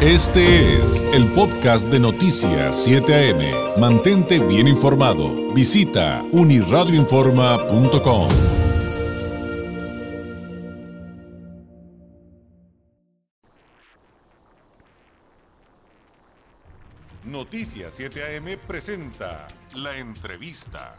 Este es el podcast de Noticias 7 AM. Mantente bien informado. Visita uniradioinforma.com. Noticias 7 AM presenta la entrevista.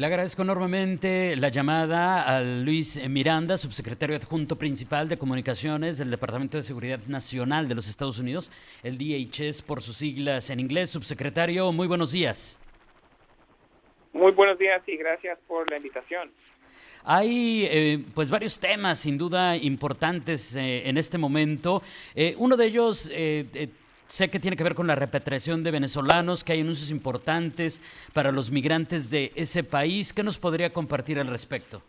Le agradezco enormemente la llamada a Luis Miranda, subsecretario adjunto principal de comunicaciones del Departamento de Seguridad Nacional de los Estados Unidos, el DHS por sus siglas en inglés. Subsecretario, muy buenos días. Muy buenos días y gracias por la invitación. Hay eh, pues varios temas sin duda importantes eh, en este momento. Eh, uno de ellos Sé que tiene que ver con la repatriación de venezolanos, que hay anuncios importantes para los migrantes de ese país. ¿Qué nos podría compartir al respecto?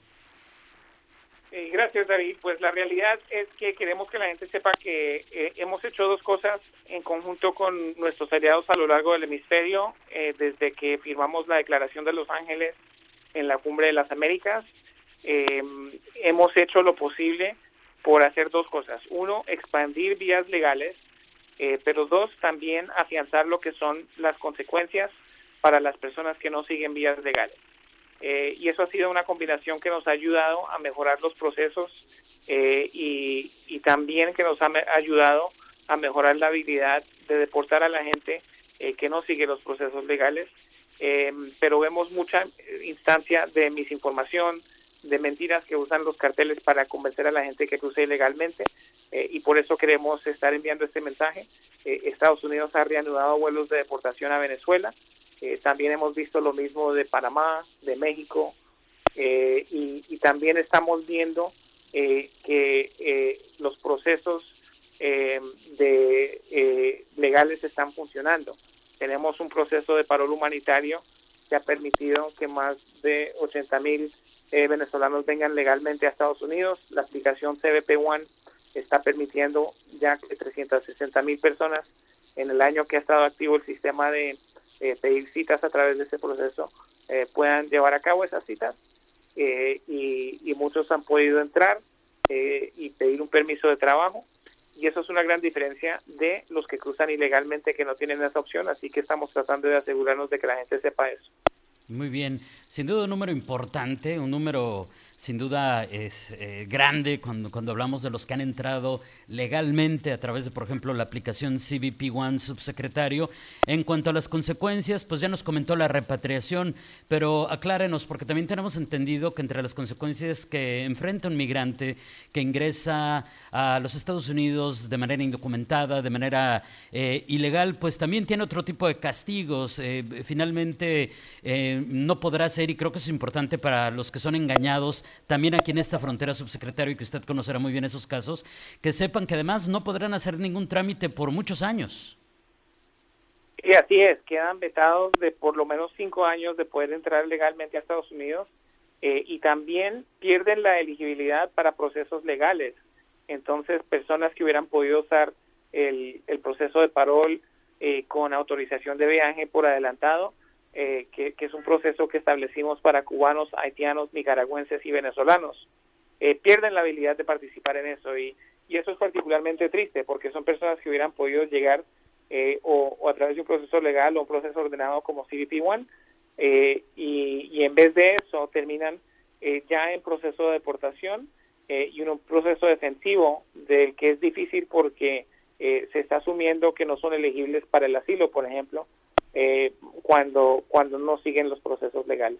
Eh, gracias, David. Pues la realidad es que queremos que la gente sepa que eh, hemos hecho dos cosas en conjunto con nuestros aliados a lo largo del hemisferio, eh, desde que firmamos la Declaración de Los Ángeles en la Cumbre de las Américas. hemos hecho lo posible por hacer dos cosas. Uno, expandir vías legales eh, pero dos, también afianzar lo que son las consecuencias para las personas que no siguen vías legales. Eh, y eso ha sido una combinación que nos ha ayudado a mejorar los procesos eh, y, y, también que nos ha ayudado a mejorar la habilidad de deportar a la gente que no sigue los procesos legales. pero vemos mucha instancia de misinformación, de mentiras que usan los carteles para convencer a la gente que cruce ilegalmente eh, y por eso queremos estar enviando este mensaje. Eh, Estados Unidos ha reanudado vuelos de deportación a Venezuela. Eh, también hemos visto lo mismo de Panamá, de México y, y, también estamos viendo que los procesos de legales están funcionando. Tenemos un proceso de parol humanitario que ha permitido que más de 80 mil eh, venezolanos vengan legalmente a Estados Unidos. La aplicación CBP One está permitiendo ya que 360 mil personas en el año que ha estado activo el sistema de eh, pedir citas a través de ese proceso eh, puedan llevar a cabo esas citas y, y, muchos han podido entrar y pedir un permiso de trabajo y eso es una gran diferencia de los que cruzan ilegalmente que no tienen esa opción, así que estamos tratando de asegurarnos de que la gente sepa eso. Muy bien, sin duda un número importante, un número sin duda es eh, grande cuando, cuando hablamos de los que han entrado legalmente a través de, por ejemplo, la aplicación CBP One subsecretario. En cuanto a las consecuencias, pues ya nos comentó la repatriación, pero aclárenos, porque también tenemos entendido que entre las consecuencias que enfrenta un migrante que ingresa a los Estados Unidos de manera indocumentada, de manera eh, ilegal, pues también tiene otro tipo de castigos. Eh, finalmente no podrá ser, y creo que es importante para los que son engañados, también aquí en esta frontera, subsecretario, y que usted conocerá muy bien esos casos, que sepan que además no podrán hacer ningún trámite por muchos años. Y así es, quedan vetados de por lo menos cinco años de poder entrar legalmente a Estados Unidos eh, y también pierden la elegibilidad para procesos legales. Entonces, personas que hubieran podido usar el, el proceso de parol eh, con autorización de viaje por adelantado, eh, que, es un proceso que establecimos para cubanos, haitianos, nicaragüenses y venezolanos. Eh, pierden la habilidad de participar en eso y, y, eso es particularmente triste porque son personas que hubieran podido llegar eh, o, a través de un proceso legal o un proceso ordenado como CBP One y, y, en vez de eso terminan ya en proceso de deportación y un proceso defensivo del que es difícil porque se está asumiendo que no son elegibles para el asilo, por ejemplo, eh, cuando, cuando no siguen los procesos legales.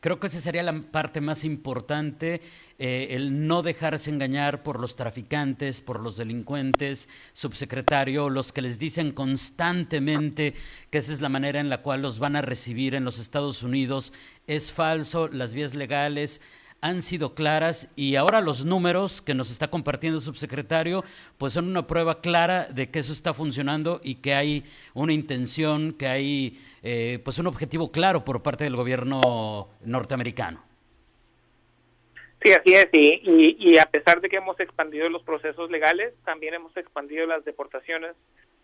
Creo que esa sería la parte más importante, eh, el no dejarse engañar por los traficantes, por los delincuentes, subsecretario, los que les dicen constantemente que esa es la manera en la cual los van a recibir en los Estados Unidos. Es falso, las vías legales han sido claras y ahora los números que nos está compartiendo el subsecretario pues son una prueba clara de que eso está funcionando y que hay una intención, que hay eh, pues un objetivo claro por parte del gobierno norteamericano. Sí, así es, y, y, a pesar de que hemos expandido los procesos legales, también hemos expandido las deportaciones.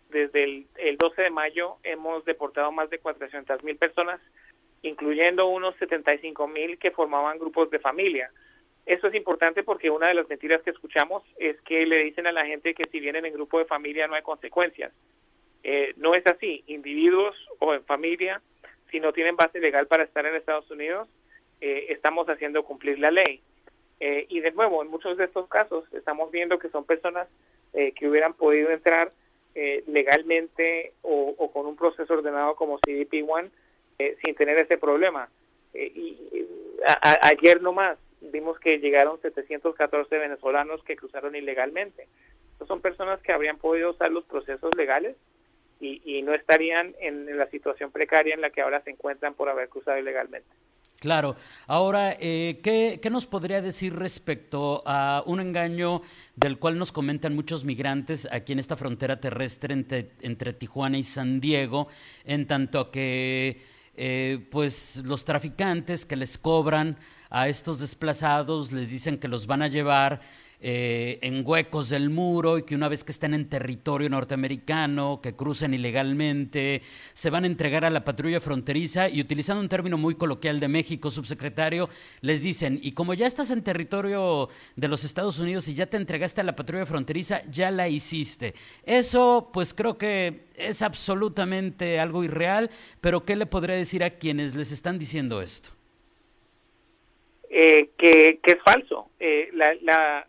Desde el, el 12 de mayo hemos deportado más de 400 mil personas incluyendo unos 75 mil que formaban grupos de familia. Esto es importante porque una de las mentiras que escuchamos es que le dicen a la gente que si vienen en grupo de familia no hay consecuencias. Eh, no es así. Individuos o en familia, si no tienen base legal para estar en Estados Unidos, eh, estamos haciendo cumplir la ley. Eh, y de nuevo, en muchos de estos casos estamos viendo que son personas que hubieran podido entrar legalmente o, con un proceso ordenado como CDP-1 sin tener ese problema. y ayer nomás vimos que llegaron 714 venezolanos que cruzaron ilegalmente. son personas que habrían podido usar los procesos legales y, no estarían en, la situación precaria en la que ahora se encuentran por haber cruzado ilegalmente. Claro. Ahora, eh, ¿qué, nos podría decir respecto a un engaño del cual nos comentan muchos migrantes aquí en esta frontera terrestre entre, entre Tijuana y San Diego, en tanto que eh, pues los traficantes que les cobran a estos desplazados les dicen que los van a llevar eh, en huecos del muro y que una vez que estén en territorio norteamericano, que crucen ilegalmente, se van a entregar a la patrulla fronteriza y utilizando un término muy coloquial de México, subsecretario, les dicen, y como ya estás en territorio de los Estados Unidos y ya te entregaste a la patrulla fronteriza, ya la hiciste. Eso pues creo que es absolutamente algo irreal, pero ¿qué le podría decir a quienes les están diciendo esto? Eh, que, es falso. Eh, la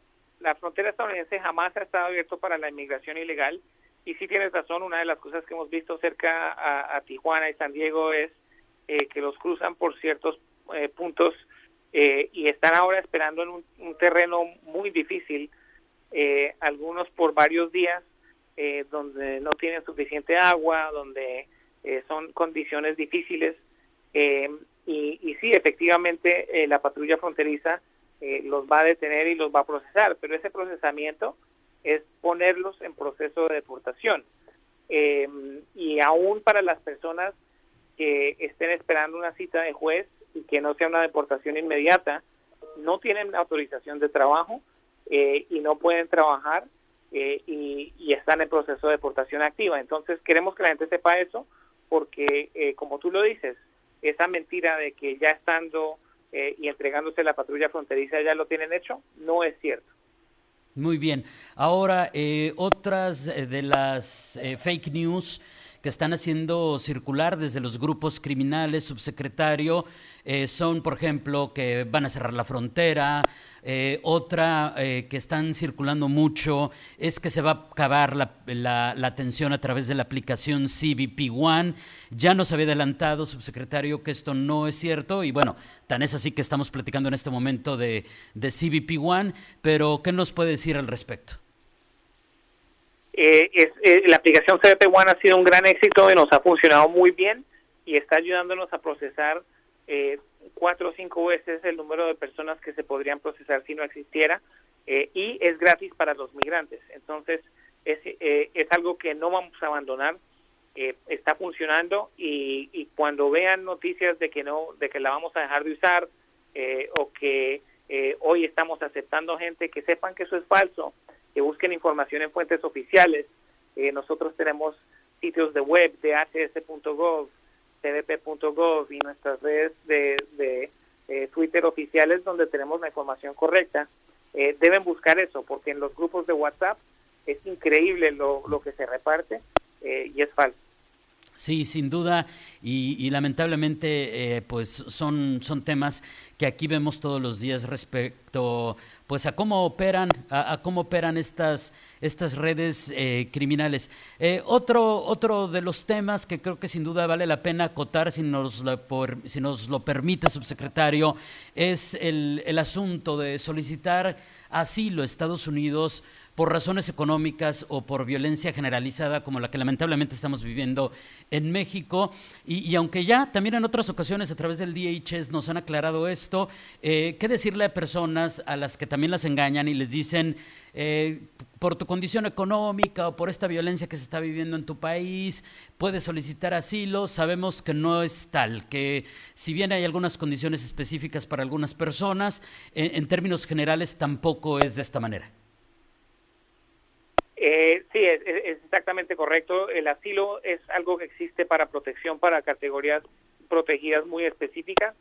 frontera estadounidense jamás ha estado abierto para la inmigración ilegal y si tienes razón, una de las cosas que hemos visto cerca a, Tijuana y San Diego es eh, que los cruzan por ciertos eh, puntos eh, y están ahora esperando en un, terreno muy difícil, algunos por varios días, donde no tienen suficiente agua, donde son condiciones difíciles. y, y sí, efectivamente, la patrulla fronteriza eh, los va a detener y los va a procesar, pero ese procesamiento es ponerlos en proceso de deportación. Eh, y aún para las personas que estén esperando una cita de juez y que no sea una deportación inmediata, no tienen autorización de trabajo eh, y no pueden trabajar y, y, están en proceso de deportación activa. Entonces queremos que la gente sepa eso porque, como tú lo dices, esa mentira de que ya estando eh, y entregándose la patrulla fronteriza ya lo tienen hecho, no es cierto. Muy bien. Ahora, eh, otras eh, de las fake news que están haciendo circular desde los grupos criminales, subsecretario, son, por ejemplo, que van a cerrar la frontera, eh, otra eh, que están circulando mucho es que se va a acabar la, atención a través de la aplicación CBP One. Ya nos había adelantado, subsecretario, que esto no es cierto y bueno, tan es así que estamos platicando en este momento de, de CBP One, pero ¿qué nos puede decir al respecto? Eh, la aplicación CBP One ha sido un gran éxito y nos ha funcionado muy bien y está ayudándonos a procesar eh, cuatro o cinco veces el número de personas que se podrían procesar si no existiera eh, y es gratis para los migrantes. Entonces, es, eh, es algo que no vamos a abandonar. Eh, está funcionando y, y, cuando vean noticias de que no de que la vamos a dejar de usar o que hoy estamos aceptando gente que sepan que eso es falso que busquen información en fuentes oficiales nosotros tenemos sitios de web de hs.gov cdp.gov y nuestras redes de, eh, Twitter oficiales donde tenemos la información correcta, eh, deben buscar eso, porque en los grupos de WhatsApp es increíble lo, lo que se reparte eh, y es falso. Sí, sin duda, y, lamentablemente, pues son, son temas que aquí vemos todos los días respecto pues a cómo operan, a, cómo operan estas, estas redes eh, criminales. Eh, otro, otro de los temas que creo que sin duda vale la pena acotar, si nos lo, si nos lo permite, subsecretario, es el, el asunto de solicitar asilo a Estados Unidos por razones económicas o por violencia generalizada como la que lamentablemente estamos viviendo en México. Y, aunque ya también en otras ocasiones a través del DHS nos han aclarado esto, eh, ¿qué decirle a personas a las que también las engañan y les dicen, eh, por tu condición económica o por esta violencia que se está viviendo en tu país, puedes solicitar asilo. Sabemos que no es tal, que si bien hay algunas condiciones específicas para algunas personas, en términos generales tampoco es de esta manera. Eh, sí, es, exactamente correcto. El asilo es algo que existe para protección para categorías protegidas muy específicas.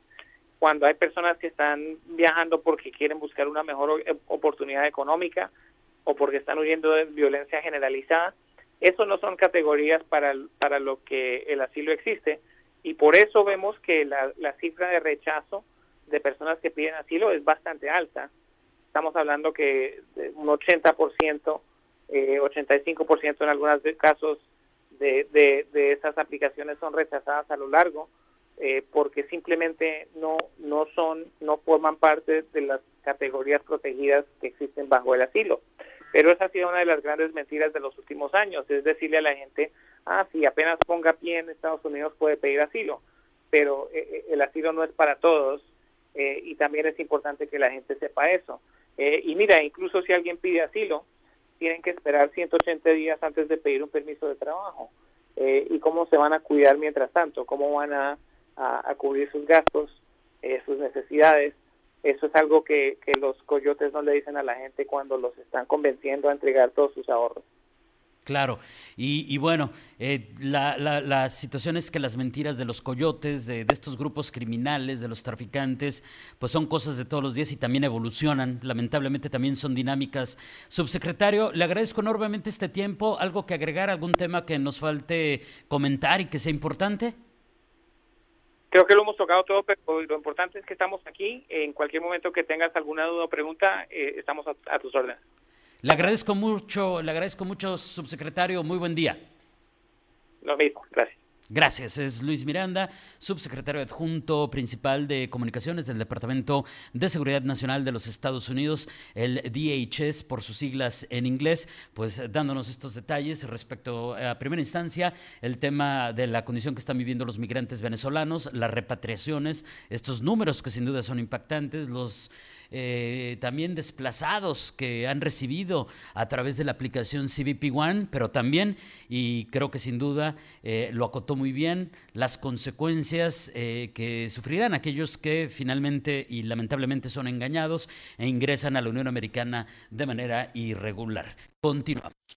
cuando hay personas que están viajando porque quieren buscar una mejor oportunidad económica o porque están huyendo de violencia generalizada. Eso no son categorías para, para lo que el asilo existe y por eso vemos que la, la cifra de rechazo de personas que piden asilo es bastante alta. Estamos hablando que un 80%, eh, 85% en algunos casos de, de, de esas aplicaciones son rechazadas a lo largo eh, porque simplemente no no son no forman parte de las categorías protegidas que existen bajo el asilo. Pero esa ha sido una de las grandes mentiras de los últimos años, es decirle a la gente, ah, si apenas ponga pie en Estados Unidos puede pedir asilo, pero eh, eh, el asilo no es para todos y también es importante que la gente sepa eso. y mira, incluso si alguien pide asilo, tienen que esperar 180 días antes de pedir un permiso de trabajo. ¿Y cómo se van a cuidar mientras tanto? ¿Cómo van a a, cubrir sus gastos, eh, sus necesidades. Eso es algo que, que los coyotes no le dicen a la gente cuando los están convenciendo a entregar todos sus ahorros. Claro, y, bueno, eh, la, situación es que las mentiras de los coyotes, de, estos grupos criminales, de los traficantes, pues son cosas de todos los días y también evolucionan, lamentablemente también son dinámicas. Subsecretario, le agradezco enormemente este tiempo, algo que agregar, algún tema que nos falte comentar y que sea importante. Creo que lo hemos tocado todo, pero lo importante es que estamos aquí. En cualquier momento que tengas alguna duda o pregunta, eh, estamos a tus órdenes. Le agradezco mucho, le agradezco mucho, subsecretario. Muy buen día. Lo mismo, gracias. Gracias. Es Luis Miranda, subsecretario adjunto principal de comunicaciones del Departamento de Seguridad Nacional de los Estados Unidos, el DHS por sus siglas en inglés, pues dándonos estos detalles respecto a primera instancia el tema de la condición que están viviendo los migrantes venezolanos, las repatriaciones, estos números que sin duda son impactantes, los eh, también desplazados que han recibido a través de la aplicación CBP One, pero también, y creo que sin duda eh, lo acotó muy bien, las consecuencias eh, que sufrirán aquellos que finalmente y lamentablemente son engañados e ingresan a la Unión Americana de manera irregular. Continuamos.